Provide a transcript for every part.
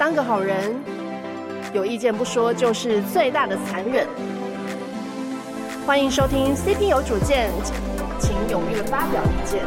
当个好人，有意见不说就是最大的残忍。欢迎收听 CP 有主见，请踊跃发表意见。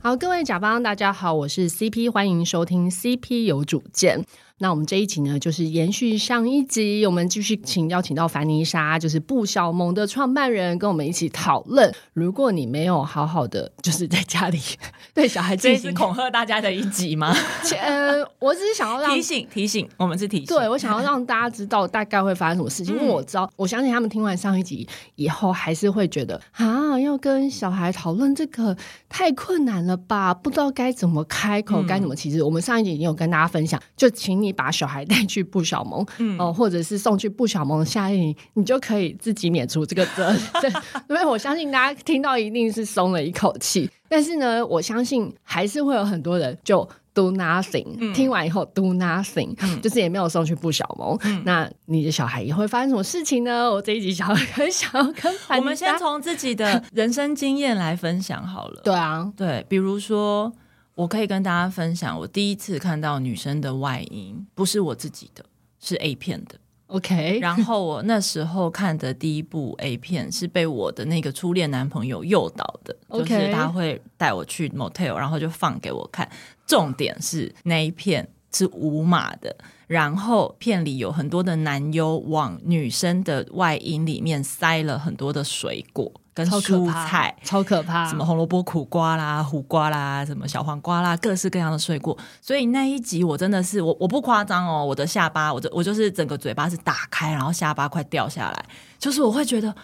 好，各位甲方，大家好，我是 CP，欢迎收听 CP 有主见。那我们这一集呢，就是延续上一集，我们继续请邀请到凡妮莎，就是布小萌的创办人，跟我们一起讨论。如果你没有好好的，就是在家里 对小孩进行恐吓大家的一集吗？呃，我只是想要让提醒提醒，我们是提醒，对，我想要让大家知道大概会发生什么事情，因为我知道，我相信他们听完上一集以后，还是会觉得啊，要跟小孩讨论这个太困难了吧？不知道该怎么开口，该怎么。其实我们上一集已经有跟大家分享，就请你。把小孩带去布小萌，嗯，哦，或者是送去布小盟的夏令营，你就可以自己免除这个责任。对，因为我相信大家听到一定是松了一口气。但是呢，我相信还是会有很多人就 do nothing，嗯，听完以后 do nothing，嗯，就是也没有送去布小萌。嗯，那你的小孩也会发生什么事情呢？我这一集想要 很想要跟我们先从自己的人生经验来分享好了。对啊，对，比如说。我可以跟大家分享，我第一次看到女生的外阴，不是我自己的，是 A 片的。OK，然后我那时候看的第一部 A 片是被我的那个初恋男朋友诱导的是他会带我去 motel，然后就放给我看。重点是那一片是无码的，然后片里有很多的男优往女生的外阴里面塞了很多的水果。跟蔬菜超可怕，什么红萝卜、苦瓜啦、苦瓜啦，什么小黄瓜啦，各式各样的水果。所以那一集我真的是我我不夸张哦，我的下巴，我就我就是整个嘴巴是打开，然后下巴快掉下来，就是我会觉得。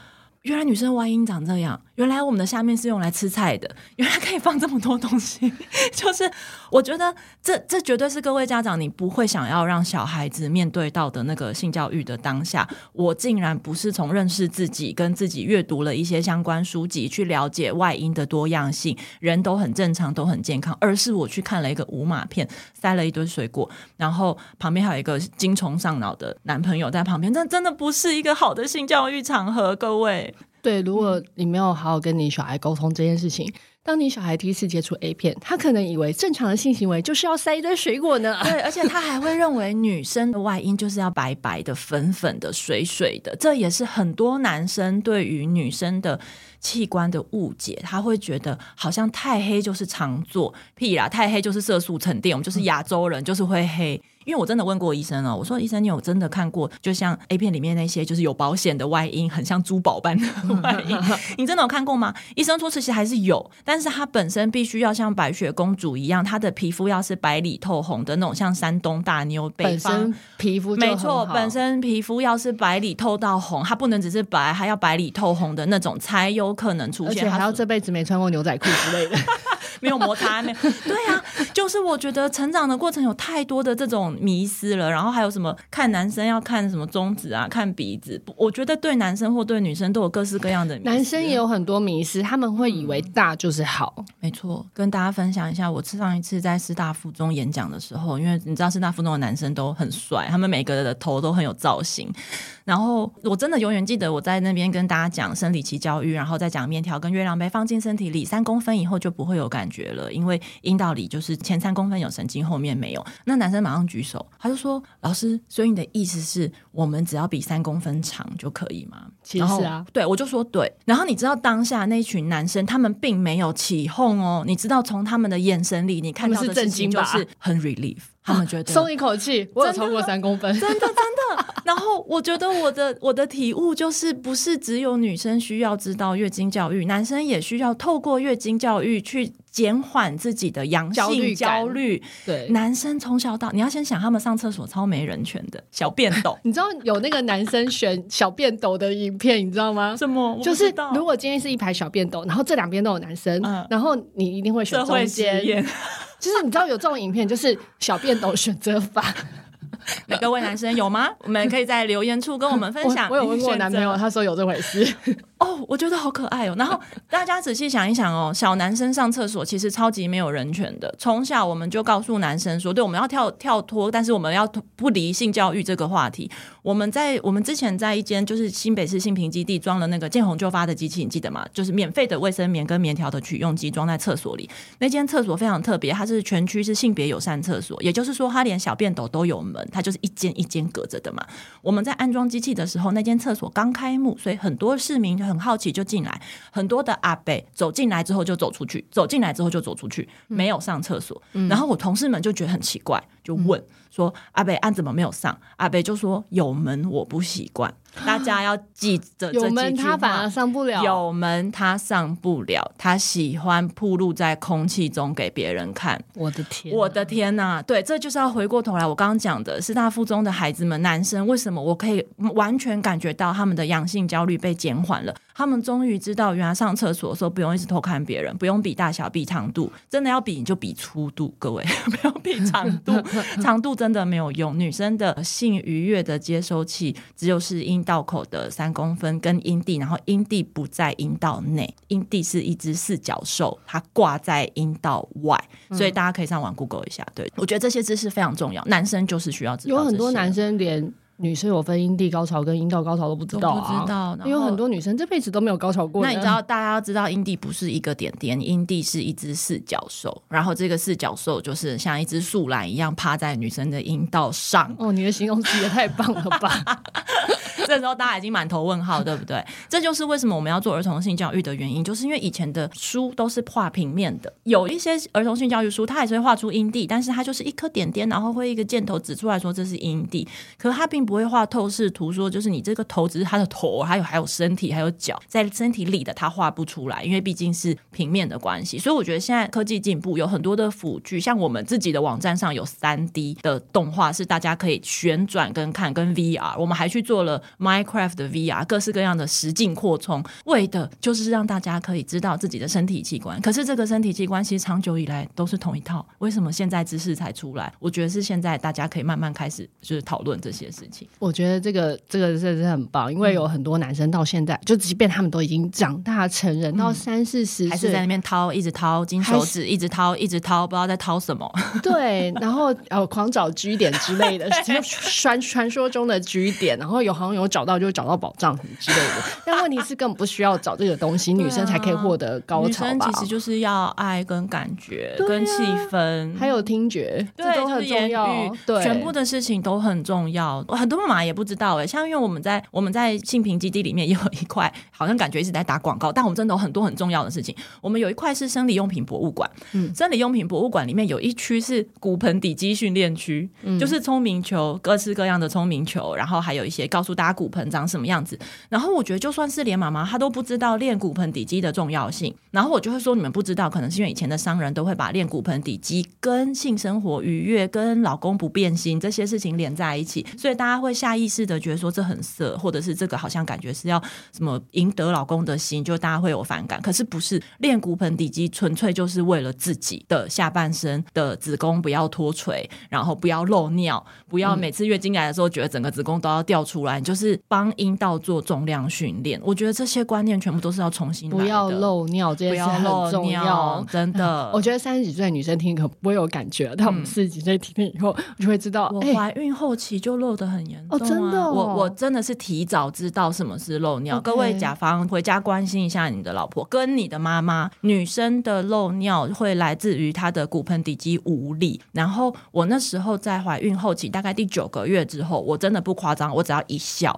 原来女生外阴长这样，原来我们的下面是用来吃菜的，原来可以放这么多东西，就是我觉得这这绝对是各位家长你不会想要让小孩子面对到的那个性教育的当下。我竟然不是从认识自己跟自己阅读了一些相关书籍去了解外阴的多样性，人都很正常，都很健康，而是我去看了一个无码片，塞了一堆水果，然后旁边还有一个精虫上脑的男朋友在旁边，这真的不是一个好的性教育场合，各位。对，如果你没有好好跟你小孩沟通这件事情，当你小孩第一次接触 A 片，他可能以为正常的性行为就是要塞一堆水果呢。对，而且他还会认为女生的外阴就是要白白的、粉粉的、水水的。这也是很多男生对于女生的器官的误解。他会觉得好像太黑就是常做，屁啦，太黑就是色素沉淀，我们就是亚洲人，就是会黑。因为我真的问过医生了，我说医生，你有真的看过，就像 A 片里面那些就是有保险的外阴，很像珠宝般的外阴，你真的有看过吗？医生说其实还是有，但是它本身必须要像白雪公主一样，她的皮肤要是白里透红的那种，像山东大妞，北方皮肤没错，本身皮肤要是白里透到红，它不能只是白，还要白里透红的那种才有可能出现，而且还要这辈子没穿过牛仔裤之类的。没有摩擦，没有。对啊，就是我觉得成长的过程有太多的这种迷失了。然后还有什么看男生要看什么中指啊，看鼻子。我觉得对男生或对女生都有各式各样的迷思。男生也有很多迷失，他们会以为大就是好。嗯、没错，跟大家分享一下，我上一次在师大附中演讲的时候，因为你知道师大附中的男生都很帅，他们每个人的头都很有造型。然后我真的永远记得我在那边跟大家讲生理期教育，然后再讲面条跟月亮杯放进身体里三公分以后就不会有感觉了，因为阴道里就是前三公分有神经，后面没有。那男生马上举手，他就说：“老师，所以你的意思是我们只要比三公分长就可以吗？”其实啊，对，我就说对。然后你知道当下那群男生他们并没有起哄哦，你知道从他们的眼神里你看到的事情就是很 relief。他们觉得松一口气，我有超过三公分，真的真的。真的然后我觉得我的我的体悟就是，不是只有女生需要知道月经教育，男生也需要透过月经教育去减缓自己的阳性焦虑。对，男生从小到你要先想，他们上厕所超没人权的小便斗，你知道有那个男生选小便斗的影片，你知道吗？什么？就是如果今天是一排小便斗，然后这两边都有男生，嗯、然后你一定会选中间。就是你知道有这种影片，就是小便斗选择法。各位男生有吗？我们可以在留言处跟我们分享。我，我有问过男朋友，他说有这回事。哦，我觉得好可爱哦。然后大家仔细想一想哦，小男生上厕所其实超级没有人权的。从小我们就告诉男生说，对，我们要跳跳脱，但是我们要不离性教育这个话题。我们在我们之前在一间就是新北市信平基地装了那个见红就发的机器，你记得吗？就是免费的卫生棉跟棉条的取用机装在厕所里。那间厕所非常特别，它是全区是性别友善厕所，也就是说它连小便斗都有门，它就是一间一间隔着的嘛。我们在安装机器的时候，那间厕所刚开幕，所以很多市民很好奇就进来，很多的阿伯走进来之后就走出去，走进来之后就走出去，没有上厕所。嗯、然后我同事们就觉得很奇怪，就问。嗯说阿北案怎么没有上？阿北就说有门我不习惯，大家要记着这几句话。有门他反而上不了，有门他上不了，他喜欢铺露在空气中给别人看。我的天，我的天呐！对，这就是要回过头来，我刚刚讲的师大附中的孩子们，男生为什么我可以完全感觉到他们的阳性焦虑被减缓了？他们终于知道，原来上厕所的时候不用一直偷看别人，不用比大小、比长度，真的要比你就比粗度，各位 不要比长度，长度真的没有用。女生的性愉悦的接收器只有是阴道口的三公分跟阴蒂，然后阴蒂不在阴道内，阴蒂是一只四脚兽，它挂在阴道外，所以大家可以上网 Google 一下。对，我觉得这些知识非常重要，男生就是需要知道。有很多男生连。女生有分阴蒂高潮跟阴道高潮都不知道啊，不知道，因为很多女生这辈子都没有高潮过。那你知道，大家要知道，阴蒂不是一个点点，阴蒂是一只四脚兽，然后这个四脚兽就是像一只树懒一样趴在女生的阴道上。哦，你的形容词也太棒了吧！这时候大家已经满头问号，对不对？这就是为什么我们要做儿童性教育的原因，就是因为以前的书都是画平面的，有一些儿童性教育书，它也是会画出阴蒂，但是它就是一颗点点，然后会一个箭头指出来说这是阴蒂，可是它并不会画透视图，说就是你这个头只是它的头，还有还有身体，还有脚在身体里的，它画不出来，因为毕竟是平面的关系。所以我觉得现在科技进步，有很多的辅具，像我们自己的网站上有三 D 的动画，是大家可以旋转跟看，跟 VR，我们还去做了。Minecraft 的 VR，各式各样的实境扩充，为的就是让大家可以知道自己的身体器官。可是这个身体器官其实长久以来都是同一套，为什么现在知识才出来？我觉得是现在大家可以慢慢开始就是讨论这些事情。我觉得这个这个真的是很棒，因为有很多男生到现在，嗯、就即便他们都已经长大成人，到三四十岁，还是在那边掏，一直掏金手指，一直掏，一直掏，不知道在掏什么。对，然后呃，狂找 G 点之类的，传传说中的 G 点，然后有好像有。找到就找到宝藏什么之类的，但问题是根本不需要找这个东西，女生才可以获得高潮吧？女生其实就是要爱跟感觉、跟气氛，还有听觉，对，这都很重要。对，全部的事情都很重要。很多妈妈也不知道哎，像因为我们在我们在性平基地里面也有一块，好像感觉一直在打广告，但我们真的有很多很重要的事情。我们有一块是生理用品博物馆，嗯，生理用品博物馆里面有一区是骨盆底肌训练区，嗯，就是聪明球，各式各样的聪明球，然后还有一些告诉大家。骨盆长什么样子？然后我觉得，就算是连妈妈她都不知道练骨盆底肌的重要性。然后我就会说，你们不知道，可能是因为以前的商人都会把练骨盆底肌跟性生活愉悦、跟老公不变心这些事情连在一起，所以大家会下意识的觉得说这很色，或者是这个好像感觉是要什么赢得老公的心，就大家会有反感。可是不是练骨盆底肌，纯粹就是为了自己的下半身的子宫不要脱垂，然后不要漏尿，不要每次月经来的时候觉得整个子宫都要掉出来，就是。是帮阴道做重量训练，我觉得这些观念全部都是要重新。不要漏尿，这些很重要，真的。我觉得三十几岁的女生听可不会有感觉，但我们四十几岁听了以后，我就会知道。我怀孕后期就漏的很严重，啊、哦，真的、哦。我我真的是提早知道什么是漏尿。各位甲方回家关心一下你的老婆跟你的妈妈。女生的漏尿会来自于她的骨盆底肌无力。然后我那时候在怀孕后期，大概第九个月之后，我真的不夸张，我只要一笑。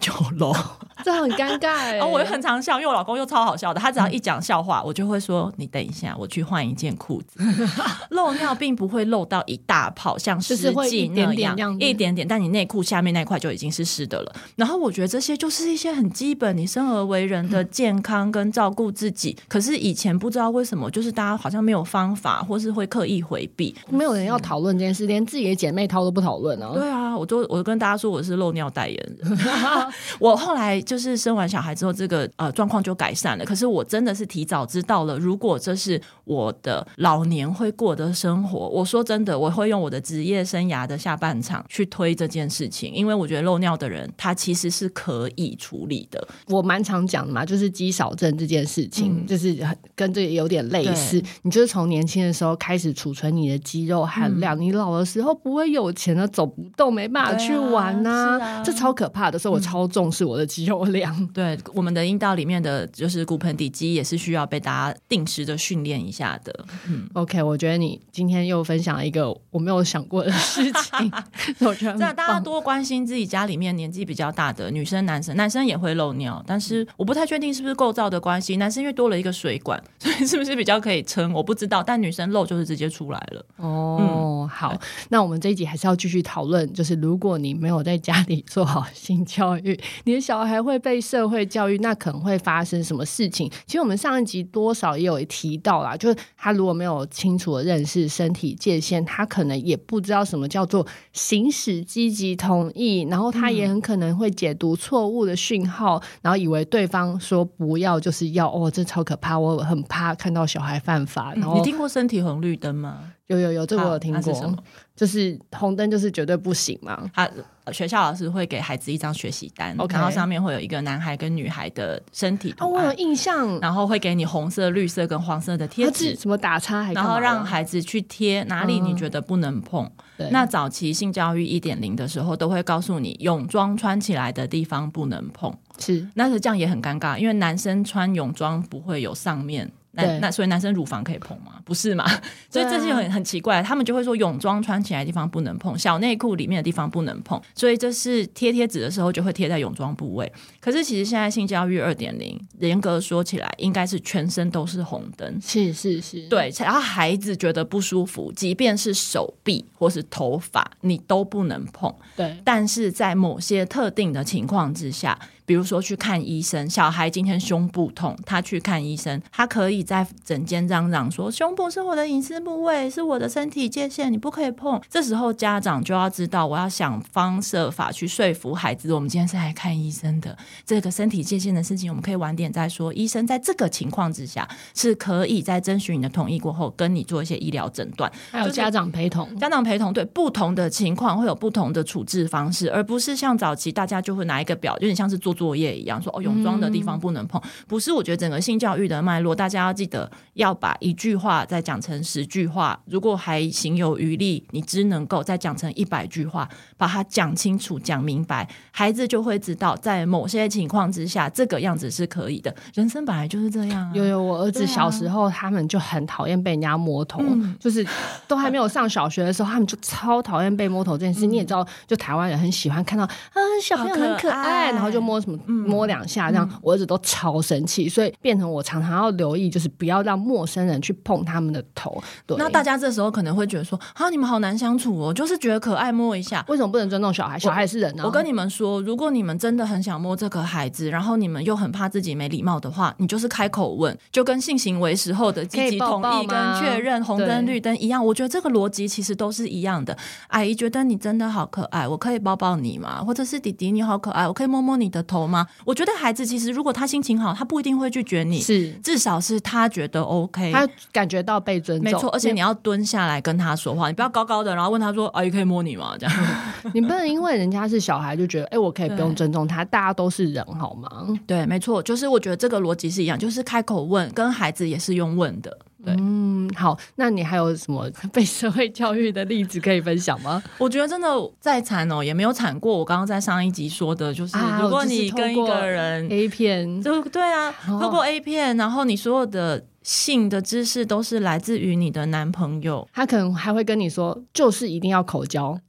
就漏，这很尴尬哎、欸！哦，我又很常笑，因为我老公又超好笑的。他只要一讲笑话，我就会说：“你等一下，我去换一件裤子。”漏尿并不会漏到一大泡，像湿剂那样，一点点，一点点。但你内裤下面那块就已经是湿的了。然后我觉得这些就是一些很基本，你生而为人的健康跟照顾自己。可是以前不知道为什么，就是大家好像没有方法，或是会刻意回避，没有人要讨论这件事，连自己的姐妹淘都不讨论啊。对啊，我就我就跟大家说我是漏尿代言人。我后来就是生完小孩之后，这个呃状况就改善了。可是我真的是提早知道了，如果这是我的老年会过的生活，我说真的，我会用我的职业生涯的下半场去推这件事情，因为我觉得漏尿的人他其实是可以处理的。我蛮常讲的嘛，就是肌少症这件事情，嗯、就是跟这个有点类似。你就是从年轻的时候开始储存你的肌肉含量，嗯、你老的时候不会有钱的走不动，没办法去玩呐、啊？啊啊、这超可怕的，所以我超重视我的肌肉量。嗯、对，我们的阴道里面的就是骨盆底肌也是需要被大家定时的训练一下的。嗯，OK，我觉得你今天又分享了一个我没有想过的事情，我觉得这样大家多关心自己家里面年纪比较大的女生、男生，男生也会漏尿，但是我不太确定是不是构造的关系，男生因为多了一个水管，所以是不是比较可以撑？我不知道，但女生漏就是直接出来了。哦，嗯、好，那我们这一集还是要继续讨论，就是如果你没有在家里做好性教育，你的小孩会被社会教育，那可能会发生什么事情？其实我们上一集多少也有提到啦，就是他如果没有清楚的认识身体界限，他可能也不知道什么叫做行使积极同意，然后他也很可能会解读错误的讯号，然后以为对方说不要就是要，哦，这超可怕，我很怕看到小孩犯法。然后你听过身体红绿灯吗？有有有，这个我有听过。就是红灯就是绝对不行嘛。他学校老师会给孩子一张学习单，Okay. 然后上面会有一个男孩跟女孩的身体图我有印象。然后会给你红色、绿色跟黄色的贴纸，什么打叉还，然后让孩子去贴哪里你觉得不能碰。嗯、那早期性教育一点零的时候，都会告诉你泳装穿起来的地方不能碰。是，那是这样也很尴尬，因为男生穿泳装不会有上面。那那所以男生乳房可以碰吗？不是嘛？所以这是很很奇怪，他们就会说泳装穿起来的地方不能碰，小内裤里面的地方不能碰，所以这是贴贴纸的时候就会贴在泳装部位。可是其实现在性教育二点零，严格说起来应该是全身都是红灯，是是是，对。然后孩子觉得不舒服，即便是手臂或是头发，你都不能碰。对，但是在某些特定的情况之下。比如说去看医生，小孩今天胸部痛，他去看医生，他可以在诊间嚷嚷说：“胸部是我的隐私部位，是我的身体界限，你不可以碰。”这时候家长就要知道，我要想方设法去说服孩子，我们今天是来看医生的。这个身体界限的事情，我们可以晚点再说。医生在这个情况之下，是可以在征询你的同意过后，跟你做一些医疗诊断，还有家长陪同。家长陪同，对，不同的情况会有不同的处置方式，而不是像早期大家就会拿一个表，有点像是做。作业一样说哦，泳装的地方不能碰，嗯、不是？我觉得整个性教育的脉络，大家要记得要把一句话再讲成十句话，如果还行有余力，你只能够再讲成一百句话，把它讲清楚、讲明白，孩子就会知道，在某些情况之下，这个样子是可以的。人生本来就是这样、啊。有有，我儿子小时候，他们就很讨厌被人家摸头，啊、就是都还没有上小学的时候，他们就超讨厌被摸头这件事。嗯、你也知道，就台湾人很喜欢看到啊，小朋友很可爱，然后就摸什么。摸两下，这样我儿子都超生气，所以变成我常常要留意，就是不要让陌生人去碰他们的头。对，那大家这时候可能会觉得说：“啊，你们好难相处哦，就是觉得可爱摸一下，为什么不能尊重小孩？小孩是人呢。”我跟你们说，如果你们真的很想摸这个孩子，然后你们又很怕自己没礼貌的话，你就是开口问，就跟性行为时候的积极同意跟确认红灯绿灯一样。我觉得这个逻辑其实都是一样的。阿姨觉得你真的好可爱，我可以抱抱你吗？或者是弟弟你好可爱，我可以摸摸你的头吗？我觉得孩子其实，如果他心情好，他不一定会拒绝你，是至少是他觉得 OK，他感觉到被尊重。没错，而且你要蹲下来跟他说话，你不要高高的，然后问他说：“阿姨可以摸你吗？”这样，你不能因为人家是小孩就觉得，哎，我可以不用尊重他，大家都是人，好吗？对，没错，就是我觉得这个逻辑是一样，就是开口问，跟孩子也是用问的。对，嗯，好，那你还有什么 被社会教育的例子可以分享吗？我觉得真的再惨哦，也没有惨过。我刚刚在上一集说的，就是如果你跟一个人 A 片，就对啊，透过 A 片，然后你所有的性的知识都是来自于你的男朋友，他可能还会跟你说，就是一定要口交。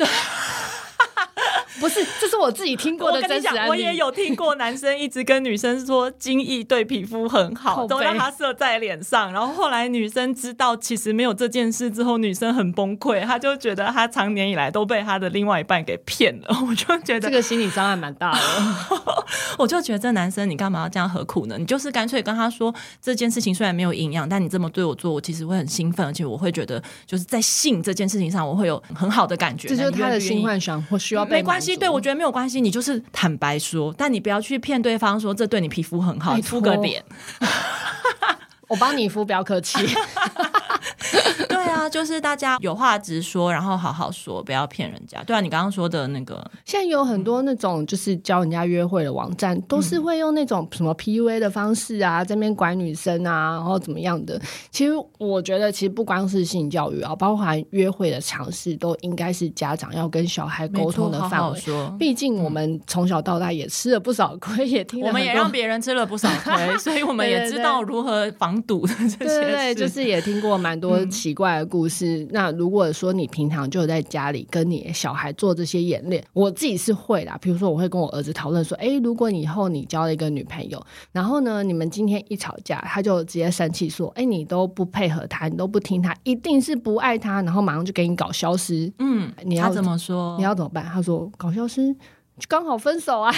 不是，这是我自己听过的真实案例。我也有听过男生一直跟女生说精液对皮肤很好，都让他射在脸上。然后后来女生知道其实没有这件事之后，女生很崩溃，她就觉得她长年以来都被她的另外一半给骗了。我就觉得这个心理伤害蛮大的。我就觉得这男生你干嘛要这样何苦呢？你就是干脆跟他说这件事情虽然没有营养，但你这么对我做，我其实会很兴奋，而且我会觉得就是在性这件事情上我会有很好的感觉。这就是他的性幻想或需要被。没关系。对，我觉得没有关系，你就是坦白说，但你不要去骗对方说这对你皮肤很好，敷个脸，我帮你敷，不要客气。对啊。啊，就是大家有话直说，然后好好说，不要骗人家。对啊，你刚刚说的那个，现在有很多那种就是教人家约会的网站，嗯、都是会用那种什么 PUA 的方式啊，在那边拐女生啊，然后怎么样的。其实我觉得，其实不光是性教育啊，包含约会的尝试，都应该是家长要跟小孩沟通的范围。说，毕竟我们从小到大也吃了不少亏，也听了我们也让别人吃了不少亏，所以我们也知道如何防堵的这些事。对，对，就是也听过蛮多奇怪的故事。嗯、那如果说你平常就在家里跟你小孩做这些演练，我自己是会啦。比如说，我会跟我儿子讨论说：“哎，如果你以后你交了一个女朋友，然后呢，你们今天一吵架，他就直接生气说：‘哎，你都不配合他，你都不听他，一定是不爱他。’然后马上就给你搞消失。嗯，你要怎么说？你要怎么办？他说：‘搞消失。’刚好分手啊，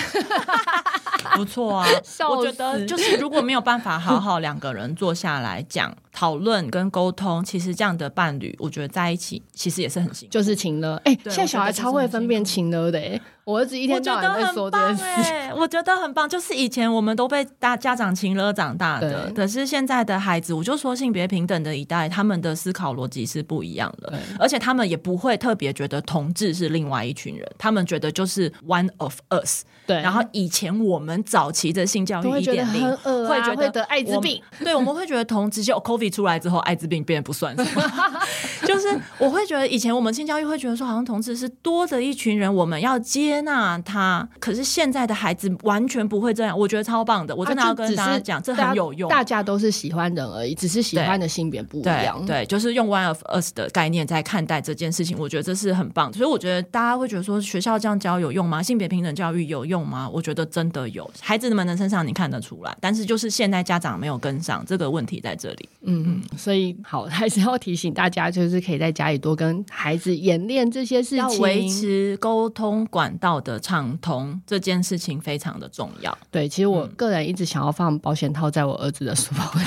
不错啊，我觉得就是如果没有办法好好两个人坐下来讲。讨论跟沟通，其实这样的伴侣，我觉得在一起其实也是很辛苦，就是情了。哎、欸，现在小孩超会分辨情了的哎，我儿子一天到晚在说这件事，我觉得很棒。就是以前我们都被大家长情了长大的，可是现在的孩子，我就说性别平等的一代，他们的思考逻辑是不一样的，而且他们也不会特别觉得同志是另外一群人，他们觉得就是 one of us。对，然后以前我们早期的性教育一点零，会觉得得艾滋病，对，我们会觉得同直接 COVID 出来之后，艾滋病变得不算什么。就是我会觉得以前我们性教育会觉得说，好像同志是多的一群人，我们要接纳他。可是现在的孩子完全不会这样，我觉得超棒的。我真的要跟大家讲，这很有用。大家都是喜欢人而已，只是喜欢的性别不一样。对，对，就是用 one of us 的概念在看待这件事情，我觉得这是很棒。所以我觉得大家会觉得说，学校这样教有用吗？性别平等教育有用吗？我觉得真的有，孩子们的身上你看得出来。但是就是现在家长没有跟上，这个问题在这里。嗯嗯，所以好，还是要提醒大家，就是可以在家里多跟孩子演练这些事情，要维持沟通管道德畅通，这件事情非常的重要。对，其实我个人一直想要放保险套在我儿子的书包里。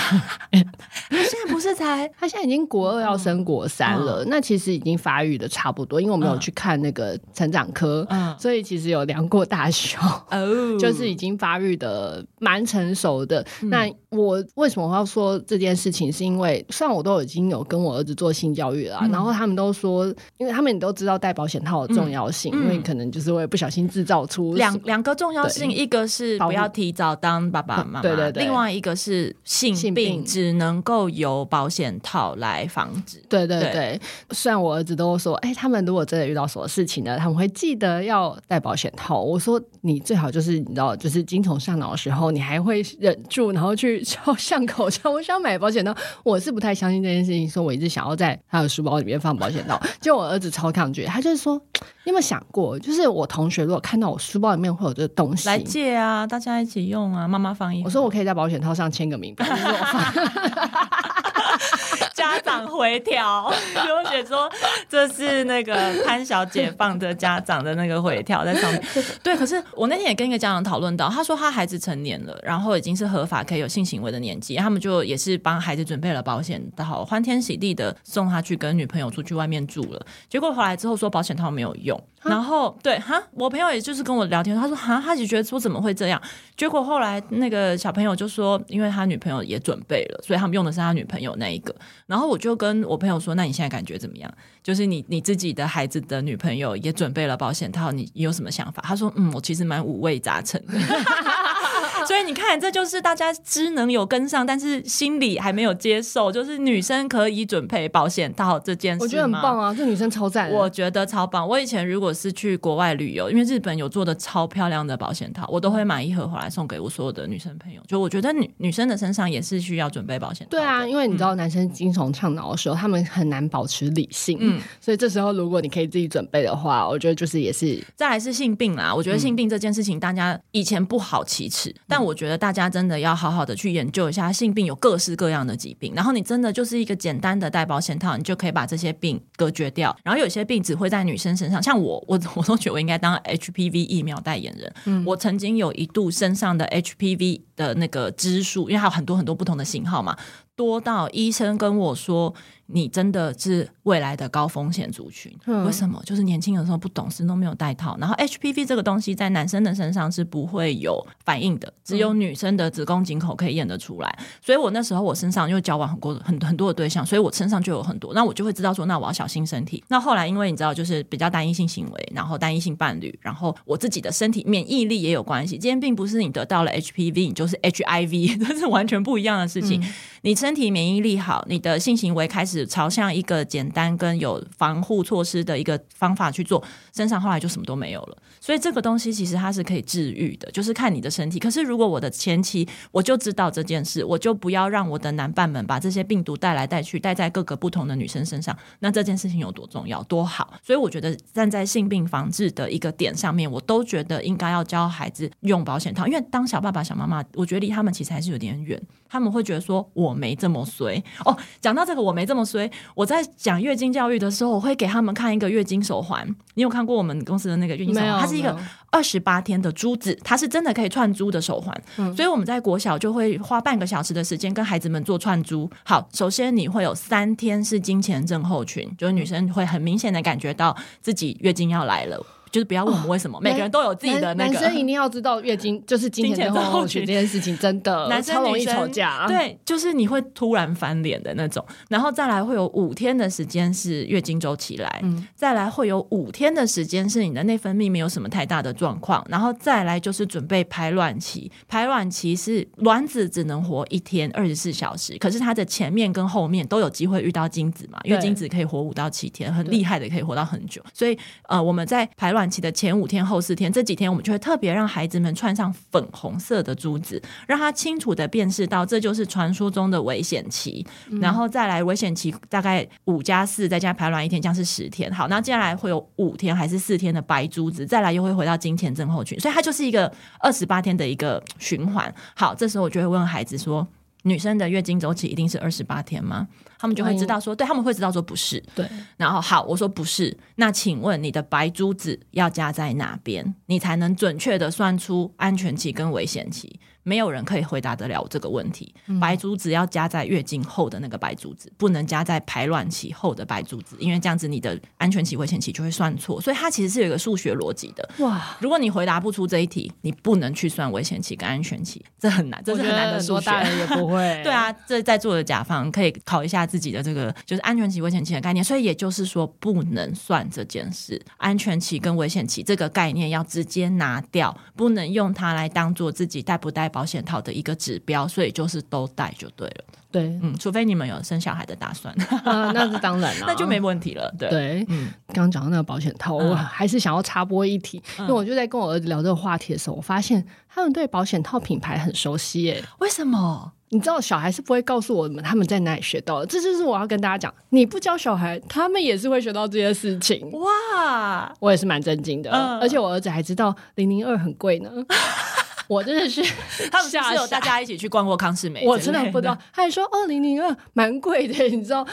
他现在不是才，他现在已经国二要升国三了，嗯、那其实已经发育的差不多，因为我没有去看那个成长科，嗯、所以其实有量过大小，哦、就是已经发育的蛮成熟的。嗯、那我为什么要说这件事情？是因为虽然我都已经有跟我儿子做性教育了，嗯、然后他们都说，因为他们也都知道戴保险套的重要性，嗯、因为可能就是会不小心制造出两两个重要性，一个是不要提早当爸爸妈妈，对对对，另外一个是性病只能够由保险套来防止。对对对，对虽然我儿子都说，哎，他们如果真的遇到什么事情呢，他们会记得要戴保险套。我说你最好就是你知道，就是精虫上脑的时候，你还会忍住，然后去敲巷口，上我想买保险套。我是不太相信这件事情，说我一直想要在他的书包里面放保险套，结果我儿子超抗拒，他就是说，你有没有想过，就是我同学如果看到我书包里面会有这个东西，来借啊，大家一起用啊，妈妈放一。我说我可以在保险套上签个名，不是我放。家长回调，就写说这是那个潘小姐放的家长的那个回调在上面。对，可是我那天也跟一个家长讨论到，他说他孩子成年了，然后已经是合法可以有性行为的年纪，他们就也是帮孩子准备了保险套，欢天喜地的送他去跟女朋友出去外面住了。结果回来之后说保险套没有用，然后对哈，我朋友也就是跟我聊天，他说哈，他就觉得说怎么会这样？结果后来那个小朋友就说，因为他女朋友也准备了，所以他们用的是他女朋友那一个。然后我就跟我朋友说：“那你现在感觉怎么样？就是你你自己的孩子的女朋友也准备了保险套，你你有什么想法？”他说：“嗯，我其实蛮五味杂陈的。”所以你看，这就是大家知能有跟上，但是心里还没有接受，就是女生可以准备保险套这件事。我觉得很棒啊，这女生超赞。我觉得超棒。我以前如果是去国外旅游，因为日本有做的超漂亮的保险套，我都会买一盒回来送给我所有的女生朋友。就我觉得女女生的身上也是需要准备保险套。对啊，因为你知道男生精虫上脑的时候，他们很难保持理性。嗯，所以这时候如果你可以自己准备的话，我觉得就是也是。再来是性病啦，我觉得性病这件事情大家以前不好启齿，嗯、但我觉得大家。真的要好好的去研究一下，性病有各式各样的疾病，然后你真的就是一个简单的戴保险套，你就可以把这些病隔绝掉。然后有些病只会在女生身上，像我，我我都觉得我应该当 HPV 疫苗代言人。嗯，我曾经有一度身上的 HPV 的那个支数，因为还有很多很多不同的型号嘛，多到医生跟我说。你真的是未来的高风险族群，嗯、为什么？就是年轻的时候不懂事，都没有戴套。然后 HPV 这个东西在男生的身上是不会有反应的，只有女生的子宫颈口可以验得出来。嗯、所以我那时候我身上因为交往很多很很多的对象，所以我身上就有很多，那我就会知道说，那我要小心身体。那后来因为你知道，就是比较单一性行为，然后单一性伴侣，然后我自己的身体免疫力也有关系。今天并不是你得到了 HPV，你就是 HIV，这是完全不一样的事情。嗯、你身体免疫力好，你的性行为开始。朝向一个简单跟有防护措施的一个方法去做，身上后来就什么都没有了。所以这个东西其实它是可以治愈的，就是看你的身体。可是如果我的前期我就知道这件事，我就不要让我的男伴们把这些病毒带来带去，带在各个不同的女生身上，那这件事情有多重要多好？所以我觉得站在性病防治的一个点上面，我都觉得应该要教孩子用保险套，因为当小爸爸、小妈妈，我觉得离他们其实还是有点远，他们会觉得说我没这么衰哦。讲到这个，我没这么。衰我在讲月经教育的时候，我会给他们看一个月经手环。你有看过我们公司的那个月经手环？它是一个二十八天的珠子，它是真的可以串珠的手环。嗯、所以我们在国小就会花半个小时的时间跟孩子们做串珠。好，首先你会有三天是经前症候群，就是女生会很明显的感觉到自己月经要来了。就是不要问我们为什么，哦、每个人都有自己的那个。男生一定要知道月经就是经前症候群这件事情，真的 男生超容易吵架。对，就是你会突然翻脸的那种。然后再来会有五天的时间是月经周期来，嗯、再来会有五天的时间是你的内分泌没有什么太大的状况，然后再来就是准备排卵期。排卵期是卵子只能活一天二十四小时，可是它的前面跟后面都有机会遇到精子嘛，因为精子可以活五到七天，很厉害的可以活到很久。所以呃，我们在排卵期的前五天后四天，这几天我们就会特别让孩子们穿上粉红色的珠子，让他清楚的辨识到这就是传说中的危险期，嗯、然后再来危险期大概五加四再加排卵一天，将是十天。好，那接下来会有五天还是四天的白珠子，再来又会回到金钱症候群，所以它就是一个二十八天的一个循环。好，这时候我就会问孩子说。女生的月经周期一定是二十八天吗？他们就会知道说，对，他们会知道说不是。对，然后好，我说不是，那请问你的白珠子要加在哪边，你才能准确的算出安全期跟危险期？没有人可以回答得了这个问题。嗯、白珠子要加在月经后的那个白珠子，不能加在排卵期后的白珠子，因为这样子你的安全期、危险期就会算错。所以它其实是有一个数学逻辑的。哇！如果你回答不出这一题，你不能去算危险期跟安全期，这很难，这是很难的数学。大人也不会。对啊，这在座的甲方可以考一下自己的这个就是安全期、危险期的概念。所以也就是说，不能算这件事，安全期跟危险期这个概念要直接拿掉，不能用它来当做自己带不带保险套的一个指标，所以就是都带就对了。对，嗯，除非你们有生小孩的打算，啊、那是当然了，那就没问题了。对，对嗯，刚刚讲到那个保险套，嗯、我还是想要插播一题，嗯、因为我就在跟我儿子聊这个话题的时候，我发现他们对保险套品牌很熟悉耶。为什么？你知道小孩是不会告诉我们他们在哪里学到的，这就是我要跟大家讲，你不教小孩，他们也是会学到这些事情。哇，我也是蛮震惊的，嗯、而且我儿子还知道零零二很贵呢。我真的是，他们是有大家一起去逛过康世美，我真的不知道。他还说二零零二蛮贵的，你知道。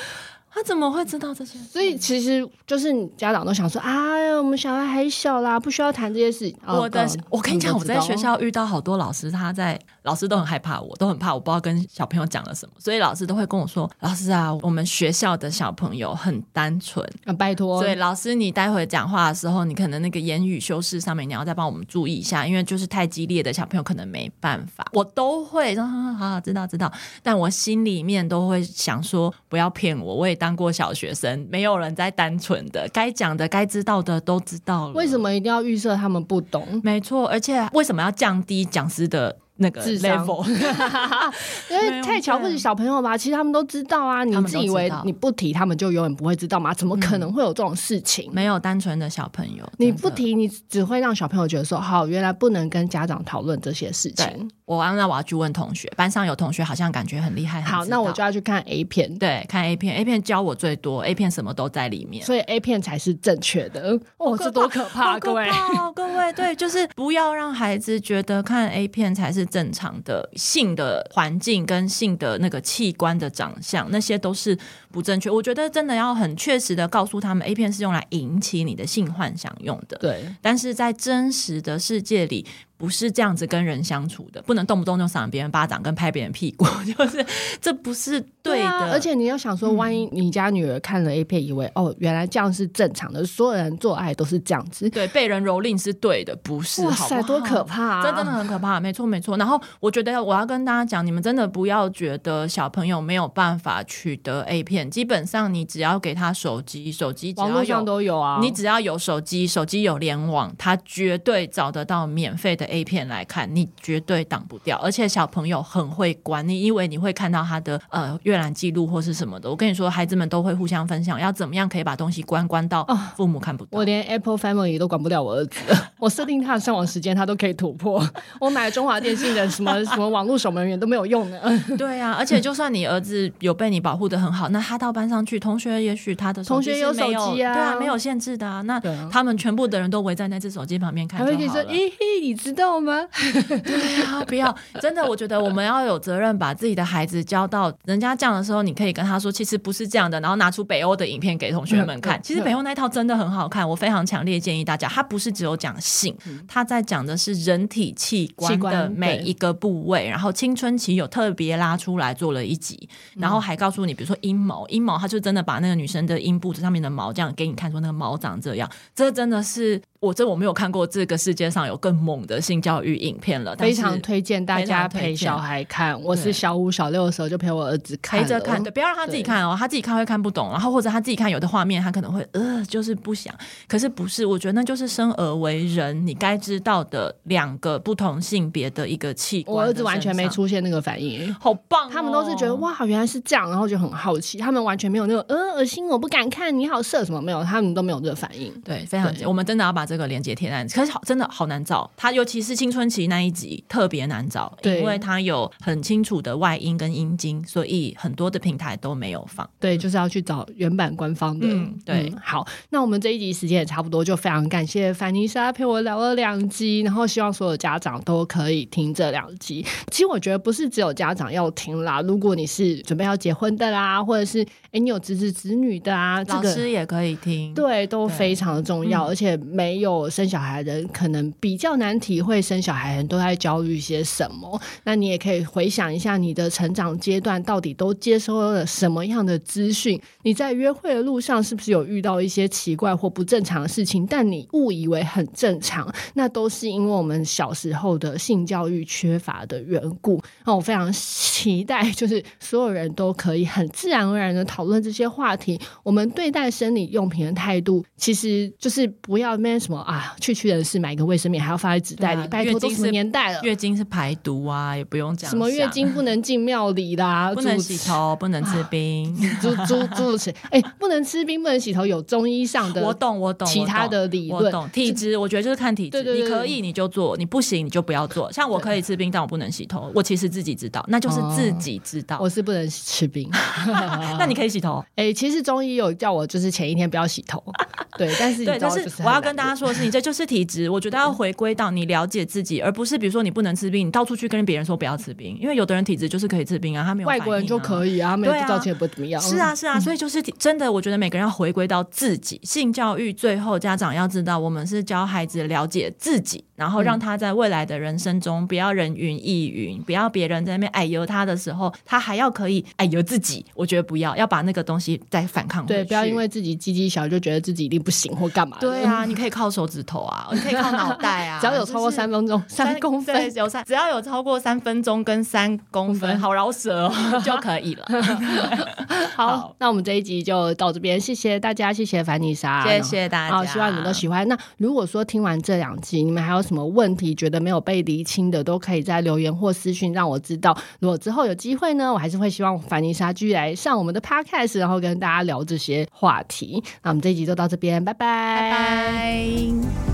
他怎么会知道这些？所以其实就是家长都想说啊，我们小孩还小啦，不需要谈这些事。我的，我跟你讲，我在学校遇到好多老师，他在老师都很害怕我，都很怕我不知道跟小朋友讲了什么，所以老师都会跟我说：“老师啊，我们学校的小朋友很单纯，啊，拜托。”所以老师，你待会讲话的时候，你可能那个言语修饰上面，你要再帮我们注意一下，因为就是太激烈的小朋友可能没办法。我都会说：“好好，知道知道。”但我心里面都会想说：“不要骗我，我也。”当过小学生，没有人在单纯的，该讲的、该知道的都知道了。为什么一定要预设他们不懂？没错，而且为什么要降低讲师的？那个 level，因为太瞧不起小朋友吧？其实他们都知道啊，你自以为你不提，他们就永远不会知道吗？怎么可能会有这种事情？没有单纯的小朋友，你不提，你只会让小朋友觉得说，好，原来不能跟家长讨论这些事情。我完了，我要去问同学，班上有同学好像感觉很厉害。好，那我就要去看 A 片，对，看 A 片，A 片教我最多，A 片什么都在里面，所以 A 片才是正确的。哦，这多可怕，各位，各位，对，就是不要让孩子觉得看 A 片才是正常的。性的环境跟性的那个器官的长相，那些都是不正确。我觉得真的要很确实的告诉他们，A 片是用来引起你的性幻想用的。对，但是在真实的世界里。不是这样子跟人相处的，不能动不动就赏别人巴掌跟拍别人屁股，就是这不是对的。而且你要想说，万一你家女儿看了 A 片，以为、嗯、哦，原来这样是正常的，所有人做爱都是这样子，对，被人蹂躏是对的，不是？哇塞，好不好？多可怕啊！这真的很可怕，没错没错。然后我觉得我要跟大家讲，你们真的不要觉得小朋友没有办法取得 A 片，基本上你只要给他手机，手机网络上都有啊，你只要有手机，手机有联网，他绝对找得到免费的 A 片来看，你绝对挡不掉。而且小朋友很会关，你以为你会看到他的呃阅览记录或是什么的？我跟你说，孩子们都会互相分享，要怎么样可以把东西关关到父母看不到。哦、我连 Apple Family 都管不了我儿子，我设定他的上网时间，他都可以突破。我买了中华电信的什么什么网络守门员都没有用的。对啊，而且就算你儿子有被你保护的很好，那他到班上去，同学也许他的同学有手机啊，对啊，没有限制的啊。那他们全部的人都围在那只手机旁边看就好了。还会说：“嘿嘿，你知道吗？” 对啊，不要，真的，我觉得我们要有责任把自己的孩子教到人家这样的时候，你可以跟他说，其实不是这样的，然后拿出北欧的影片给同学们看。其实北欧那一套真的很好看，我非常强烈建议大家。他不是只有讲性，他在讲的是人体器官的每一个部位，然后青春期有特别拉出来做了一集，然后还告诉你，比如说阴谋，阴谋，他就真的把那个女生的阴部上面的毛这样给你看，说那个毛长这样，这真的是。我这我没有看过这个世界上有更猛的性教育影片了，非常推荐大家陪小孩看。我是小五小六的时候就陪我儿子看，陪着看，对，不要让他自己看哦，他自己看会看不懂，然后或者他自己看有的画面他可能会呃，就是不想。可是不是，我觉得那就是生而为人你该知道的两个不同性别的一个器官。我儿子完全没出现那个反应，好棒哦！他们都是觉得哇，原来是这样，然后就很好奇，他们完全没有那个呃恶心，我不敢看，你好色什么没有，他们都没有这个反应。对，非常，我们真的要把这个连接贴在。可是好，真的好难找。他尤其是青春期那一集特别难找，对因为它有很清楚的外阴跟阴茎，所以很多的平台都没有放。对，就是要去找原版官方的。嗯，对、嗯。好，那我们这一集时间也差不多，就非常感谢凡妮莎陪我聊了两集，然后希望所有家长都可以听这两集。其实我觉得不是只有家长要听啦，如果你是准备要结婚的啦，或者是哎你有侄子侄女的啊，这个、老师也可以听。对，都非常的重要，嗯、而且没有生小孩的。人可能比较难体会生小孩人都在焦虑些什么，那你也可以回想一下你的成长阶段到底都接收了什么样的资讯？你在约会的路上是不是有遇到一些奇怪或不正常的事情？但你误以为很正常，那都是因为我们小时候的性教育缺乏的缘故。那我非常期待，就是所有人都可以很自然而然的讨论这些话题。我们对待生理用品的态度，其实就是不要那什么啊，去去。人事买一个卫生棉还要放在纸袋里，啊、拜托都什么年代了？月经是排毒啊，也不用讲。什么月经不能进庙里啦，不能洗头，不能吃冰，猪猪猪吃。哎，不能吃冰，不能洗头，有中医上的。我懂，我懂。其他的理论，我懂。体质，我觉得就是看体质。你可以你就做，你不行你就不要做。像我可以吃冰，但我不能洗头。我其实自己知道，那就是自己知道。我是不能吃冰，那你可以洗头。哎，其实中医有叫我就是前一天不要洗头。对，但是对，但是我要跟大家说的是，你这就是体质。我觉得要回归到你了解自己，而不是比如说你不能吃冰，你到处去跟别人说不要吃冰，因为有的人体质就是可以吃冰啊，他没有、啊、外国人就可以啊，他们不知道也不怎么样。是啊，是啊，所以就是真的，我觉得每个人要回归到自己。性教育最后家长要知道，我们是教孩子了解自己，然后让他在未来的人生中不要人云亦云，不要别人在那边哎呦他的时候，他还要可以哎呦自己。我觉得不要要把那个东西再反抗回去。对，不要因为自己鸡鸡小就觉得自己一定不行或干嘛。对啊，你可以靠手指头啊，你可以靠脑袋啊，只要有超过三分钟，三公分有三，只要有超过三分钟跟三公分，好饶舌哦，就可以了。好，那我们这一集就到这边，谢谢大家，谢谢凡妮莎，谢谢大家，好，希望你们都喜欢。那如果说听完这两集，你们还有什么问题觉得没有被厘清的，都可以在留言或私讯让我知道。如果之后有机会呢，我还是会希望凡妮莎继续来上我们的 podcast，然后跟大家聊这些话题。那我们这一集就到这边，拜拜。拜拜。